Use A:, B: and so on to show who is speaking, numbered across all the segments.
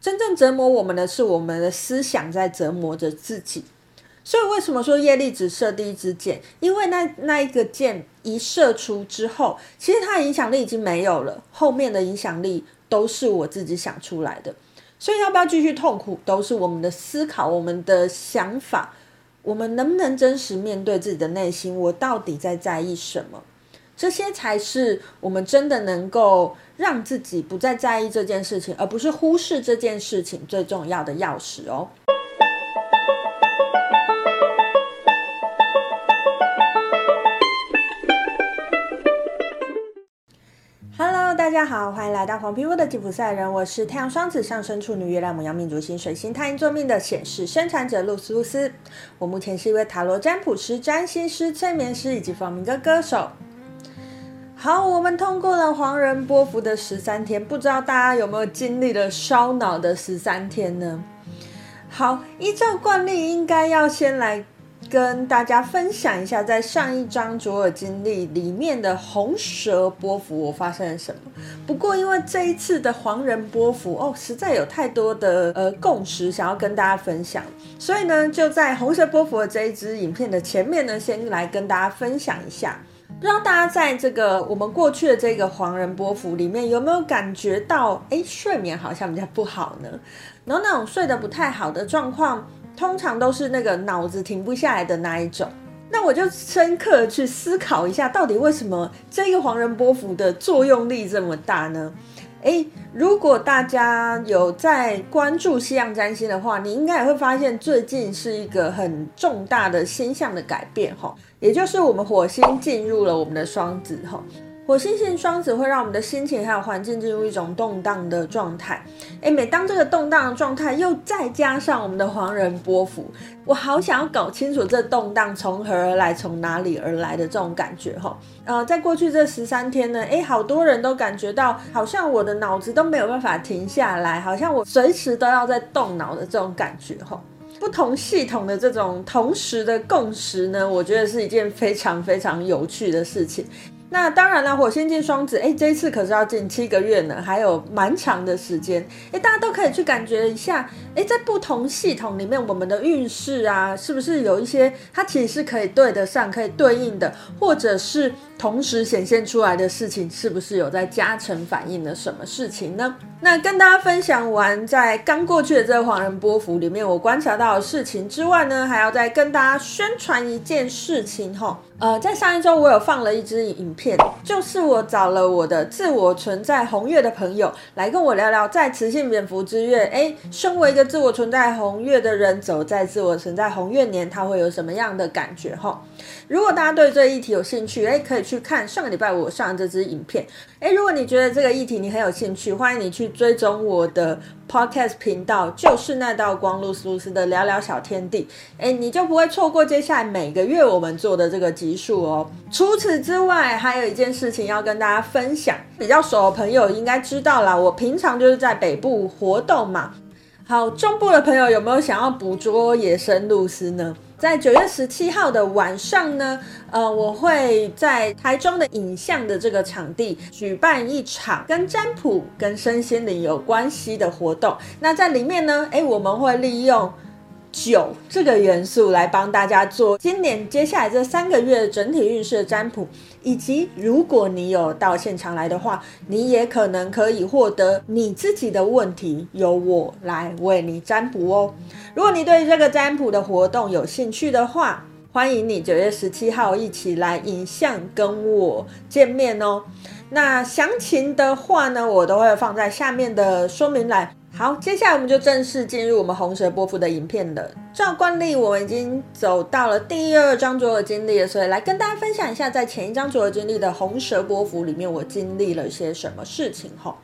A: 真正折磨我们的是我们的思想在折磨着自己。所以为什么说业力只射第一支箭？因为那那一个箭一射出之后，其实它的影响力已经没有了，后面的影响力都是我自己想出来的。所以要不要继续痛苦，都是我们的思考，我们的想法，我们能不能真实面对自己的内心？我到底在在意什么？这些才是我们真的能够让自己不再在意这件事情，而不是忽视这件事情最重要的钥匙哦。Hello，大家好，欢迎来到黄皮肤的吉普赛人，我是太阳双子上升处女月亮母羊命主星水星太阴座命的显示生产者露丝露丝。我目前是一位塔罗占卜师、占星师、催眠师以及放民歌歌手。好，我们通过了黄人波符的十三天，不知道大家有没有经历了烧脑的十三天呢？好，依照惯例，应该要先来。跟大家分享一下，在上一章卓尔经历里面的红蛇波符，我发生了什么？不过因为这一次的黄人波符哦，实在有太多的呃共识想要跟大家分享，所以呢，就在红蛇波符的这一支影片的前面呢，先来跟大家分享一下。不知道大家在这个我们过去的这个黄人波幅里面有没有感觉到，哎，睡眠好像比较不好呢？然后那种睡得不太好的状况。通常都是那个脑子停不下来的那一种，那我就深刻去思考一下，到底为什么这个黄人波幅的作用力这么大呢？诶，如果大家有在关注西洋占星的话，你应该也会发现最近是一个很重大的星象的改变哈，也就是我们火星进入了我们的双子哈。火星进双子会让我们的心情还有环境进入一种动荡的状态。诶，每当这个动荡的状态又再加上我们的黄人波符，我好想要搞清楚这动荡从何而来，从哪里而来的这种感觉哈。呃，在过去这十三天呢，诶，好多人都感觉到好像我的脑子都没有办法停下来，好像我随时都要在动脑的这种感觉哈。不同系统的这种同时的共识呢，我觉得是一件非常非常有趣的事情。那当然了，火星进双子，哎，这一次可是要进七个月呢，还有蛮长的时间，哎，大家都可以去感觉一下，哎，在不同系统里面，我们的运势啊，是不是有一些它其实是可以对得上、可以对应的，或者是同时显现出来的事情，是不是有在加成反映了什么事情呢？那跟大家分享完在刚过去的这个黄人波符里面，我观察到的事情之外呢，还要再跟大家宣传一件事情哈。呃，在上一周我有放了一支影片，就是我找了我的自我存在红月的朋友来跟我聊聊，在雌性蝙蝠之月，诶，身为一个自我存在红月的人，走在自我存在红月年，他会有什么样的感觉？哈，如果大家对这个议题有兴趣，诶，可以去看上个礼拜我上的这支影片。诶，如果你觉得这个议题你很有兴趣，欢迎你去追踪我的。Podcast 频道就是那道光露丝露丝的聊聊小天地，诶，你就不会错过接下来每个月我们做的这个集数哦。除此之外，还有一件事情要跟大家分享，比较熟的朋友应该知道啦，我平常就是在北部活动嘛。好，中部的朋友有没有想要捕捉野生露丝呢？在九月十七号的晚上呢，呃，我会在台中的影像的这个场地举办一场跟占卜、跟身心灵有关系的活动。那在里面呢，诶，我们会利用。九这个元素来帮大家做今年接下来这三个月整体运势的占卜，以及如果你有到现场来的话，你也可能可以获得你自己的问题由我来为你占卜哦。如果你对这个占卜的活动有兴趣的话，欢迎你九月十七号一起来影像跟我见面哦。那详情的话呢，我都会放在下面的说明栏。好，接下来我们就正式进入我们红蛇波符的影片了。照惯例，我们已经走到了第二章卓尔金历了，所以来跟大家分享一下，在前一章卓尔金历的红蛇波符里面，我经历了些什么事情。哈，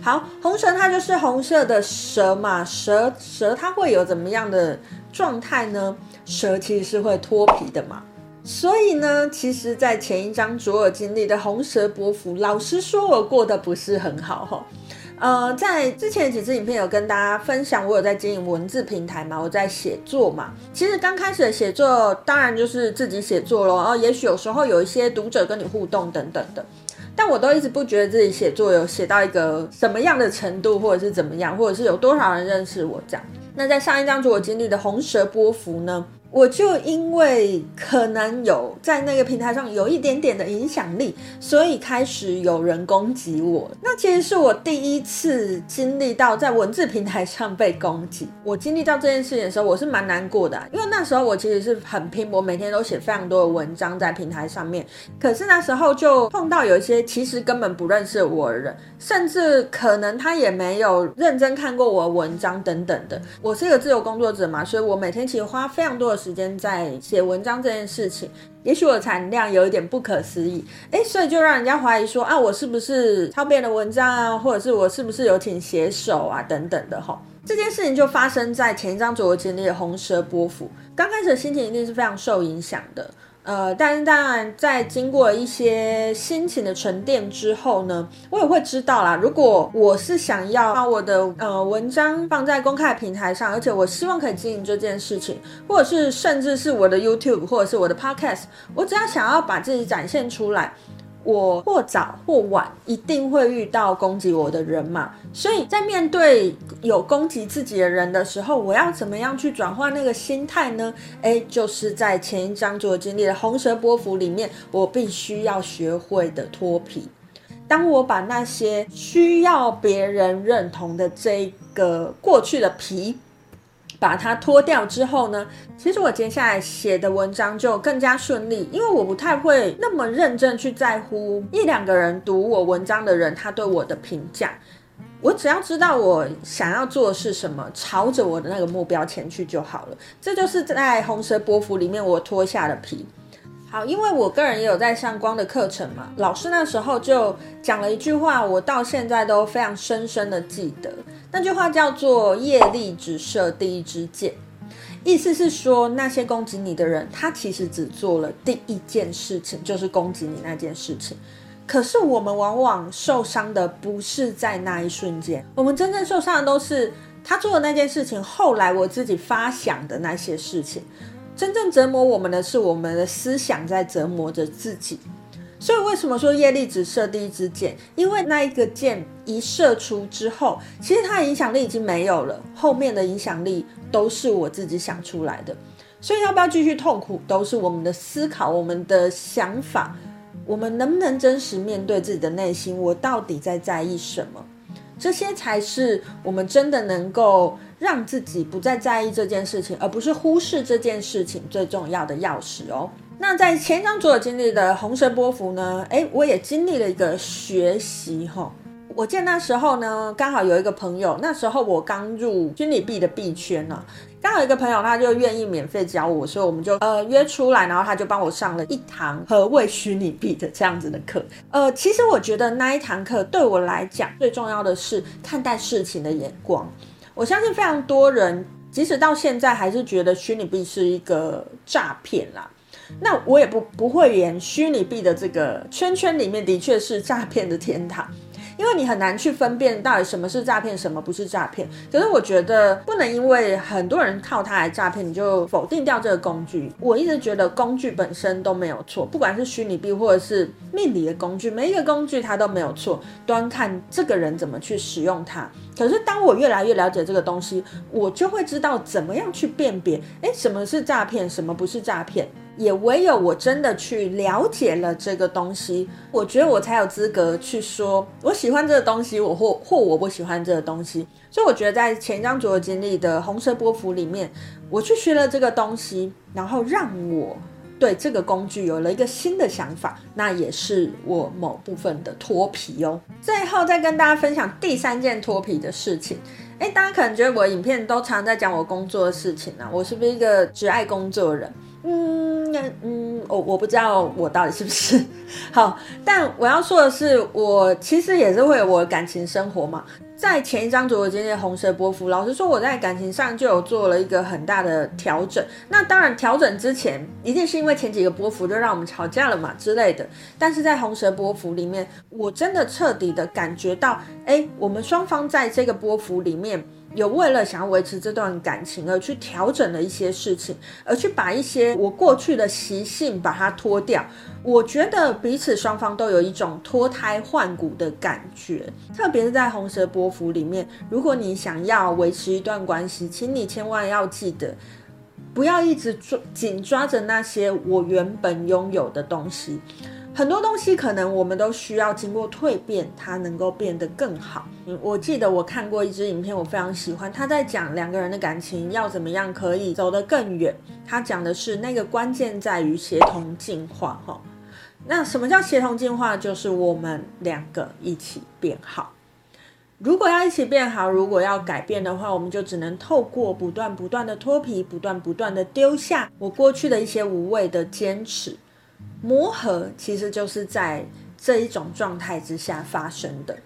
A: 好，红蛇它就是红色的蛇嘛，蛇蛇它会有怎么样的状态呢？蛇其实是会脱皮的嘛，所以呢，其实，在前一章卓尔金历的红蛇波符，老实说，我过得不是很好哈。呃，在之前几支影片有跟大家分享，我有在经营文字平台嘛，我在写作嘛。其实刚开始的写作，当然就是自己写作咯。然后也许有时候有一些读者跟你互动等等的。但我都一直不觉得自己写作有写到一个什么样的程度，或者是怎么样，或者是有多少人认识我这样。那在上一张主我经历的红蛇波幅呢，我就因为可能有在那个平台上有一点点的影响力，所以开始有人攻击我。那其实是我第一次经历到在文字平台上被攻击。我经历到这件事情的时候，我是蛮难过的，因为那时候我其实是很拼，我每天都写非常多的文章在平台上面。可是那时候就碰到有一些其实根本不认识我的人，甚至可能他也没有认真看过我的文章等等的。我是一个自由工作者嘛，所以我每天其实花非常多的时间在写文章这件事情，也许我的产量有一点不可思议，诶，所以就让人家怀疑说啊，我是不是抄别人的文章啊，或者是我是不是有请写手啊等等的吼。这件事情就发生在前一张左右经历的红蛇波幅，刚开始的心情一定是非常受影响的。呃，但是当然，在经过一些心情的沉淀之后呢，我也会知道啦。如果我是想要把我的呃文章放在公开平台上，而且我希望可以经营这件事情，或者是甚至是我的 YouTube 或者是我的 Podcast，我只要想要把自己展现出来。我或早或晚一定会遇到攻击我的人嘛，所以在面对有攻击自己的人的时候，我要怎么样去转换那个心态呢？诶，就是在前一章所经历的红蛇波符里面，我必须要学会的脱皮。当我把那些需要别人认同的这个过去的皮，把它脱掉之后呢，其实我接下来写的文章就更加顺利，因为我不太会那么认真去在乎一两个人读我文章的人他对我的评价，我只要知道我想要做的是什么，朝着我的那个目标前去就好了。这就是在红蛇波幅里面我脱下的皮。好，因为我个人也有在上光的课程嘛，老师那时候就讲了一句话，我到现在都非常深深的记得。那句话叫做“业力只射第一支箭”，意思是说，那些攻击你的人，他其实只做了第一件事情，就是攻击你那件事情。可是我们往往受伤的不是在那一瞬间，我们真正受伤的都是他做的那件事情，后来我自己发想的那些事情。真正折磨我们的是我们的思想在折磨着自己。所以为什么说业力只射第一支箭？因为那一个箭一射出之后，其实它的影响力已经没有了，后面的影响力都是我自己想出来的。所以要不要继续痛苦，都是我们的思考、我们的想法，我们能不能真实面对自己的内心？我到底在在意什么？这些才是我们真的能够让自己不再在意这件事情，而不是忽视这件事情最重要的钥匙哦。那在前一张所经历的红色波幅呢？诶，我也经历了一个学习哈。我见那时候呢，刚好有一个朋友，那时候我刚入虚拟币的币圈呢，刚好有一个朋友他就愿意免费教我，所以我们就呃约出来，然后他就帮我上了一堂何谓虚拟币的这样子的课。呃，其实我觉得那一堂课对我来讲最重要的是看待事情的眼光。我相信非常多人，即使到现在还是觉得虚拟币是一个诈骗啦。那我也不不会言虚拟币的这个圈圈里面的确是诈骗的天堂，因为你很难去分辨到底什么是诈骗，什么不是诈骗。可是我觉得不能因为很多人靠它来诈骗，你就否定掉这个工具。我一直觉得工具本身都没有错，不管是虚拟币或者是命理的工具，每一个工具它都没有错，端看这个人怎么去使用它。可是当我越来越了解这个东西，我就会知道怎么样去辨别，诶，什么是诈骗，什么不是诈骗。也唯有我真的去了解了这个东西，我觉得我才有资格去说我喜欢这个东西，我或或我不喜欢这个东西。所以我觉得在前一章所经历的红色波幅里面，我去学了这个东西，然后让我对这个工具有了一个新的想法，那也是我某部分的脱皮哦。最后再跟大家分享第三件脱皮的事情。诶，大家可能觉得我影片都常在讲我工作的事情啊，我是不是一个只爱工作的人？嗯嗯，我我不知道我到底是不是 好，但我要说的是，我其实也是会有我的感情生活嘛。在前一张左右经历红蛇波幅，老实说我在感情上就有做了一个很大的调整。那当然调整之前，一定是因为前几个波幅就让我们吵架了嘛之类的。但是在红蛇波幅里面，我真的彻底的感觉到，哎，我们双方在这个波幅里面。有为了想要维持这段感情而去调整了一些事情，而去把一些我过去的习性把它脱掉。我觉得彼此双方都有一种脱胎换骨的感觉，特别是在红蛇波幅里面，如果你想要维持一段关系，请你千万要记得，不要一直抓紧抓着那些我原本拥有的东西。很多东西可能我们都需要经过蜕变，它能够变得更好。我记得我看过一支影片，我非常喜欢，他在讲两个人的感情要怎么样可以走得更远。他讲的是那个关键在于协同进化，哈。那什么叫协同进化？就是我们两个一起变好。如果要一起变好，如果要改变的话，我们就只能透过不断不断的脱皮，不断不断的丢下我过去的一些无谓的坚持。磨合其实就是在这一种状态之下发生的，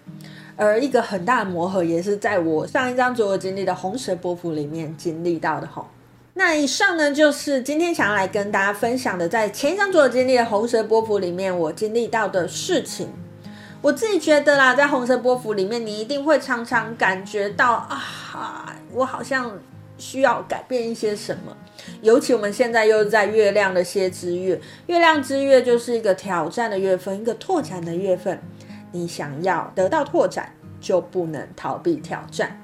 A: 而一个很大的磨合也是在我上一张所有经历的红蛇波幅里面经历到的吼。那以上呢，就是今天想要来跟大家分享的，在前一张所有经历的红蛇波幅里面我经历到的事情。我自己觉得啦，在红蛇波幅里面，你一定会常常感觉到啊，我好像。需要改变一些什么？尤其我们现在又在月亮的蝎之月，月亮之月就是一个挑战的月份，一个拓展的月份。你想要得到拓展，就不能逃避挑战。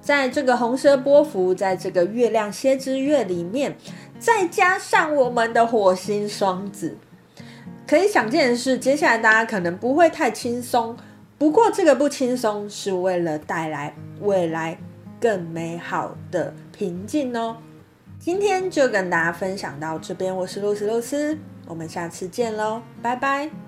A: 在这个红色波符，在这个月亮蝎之月里面，再加上我们的火星双子，可以想见的是，接下来大家可能不会太轻松。不过，这个不轻松是为了带来未来。更美好的平静哦。今天就跟大家分享到这边，我是露丝露丝，我们下次见喽，拜拜。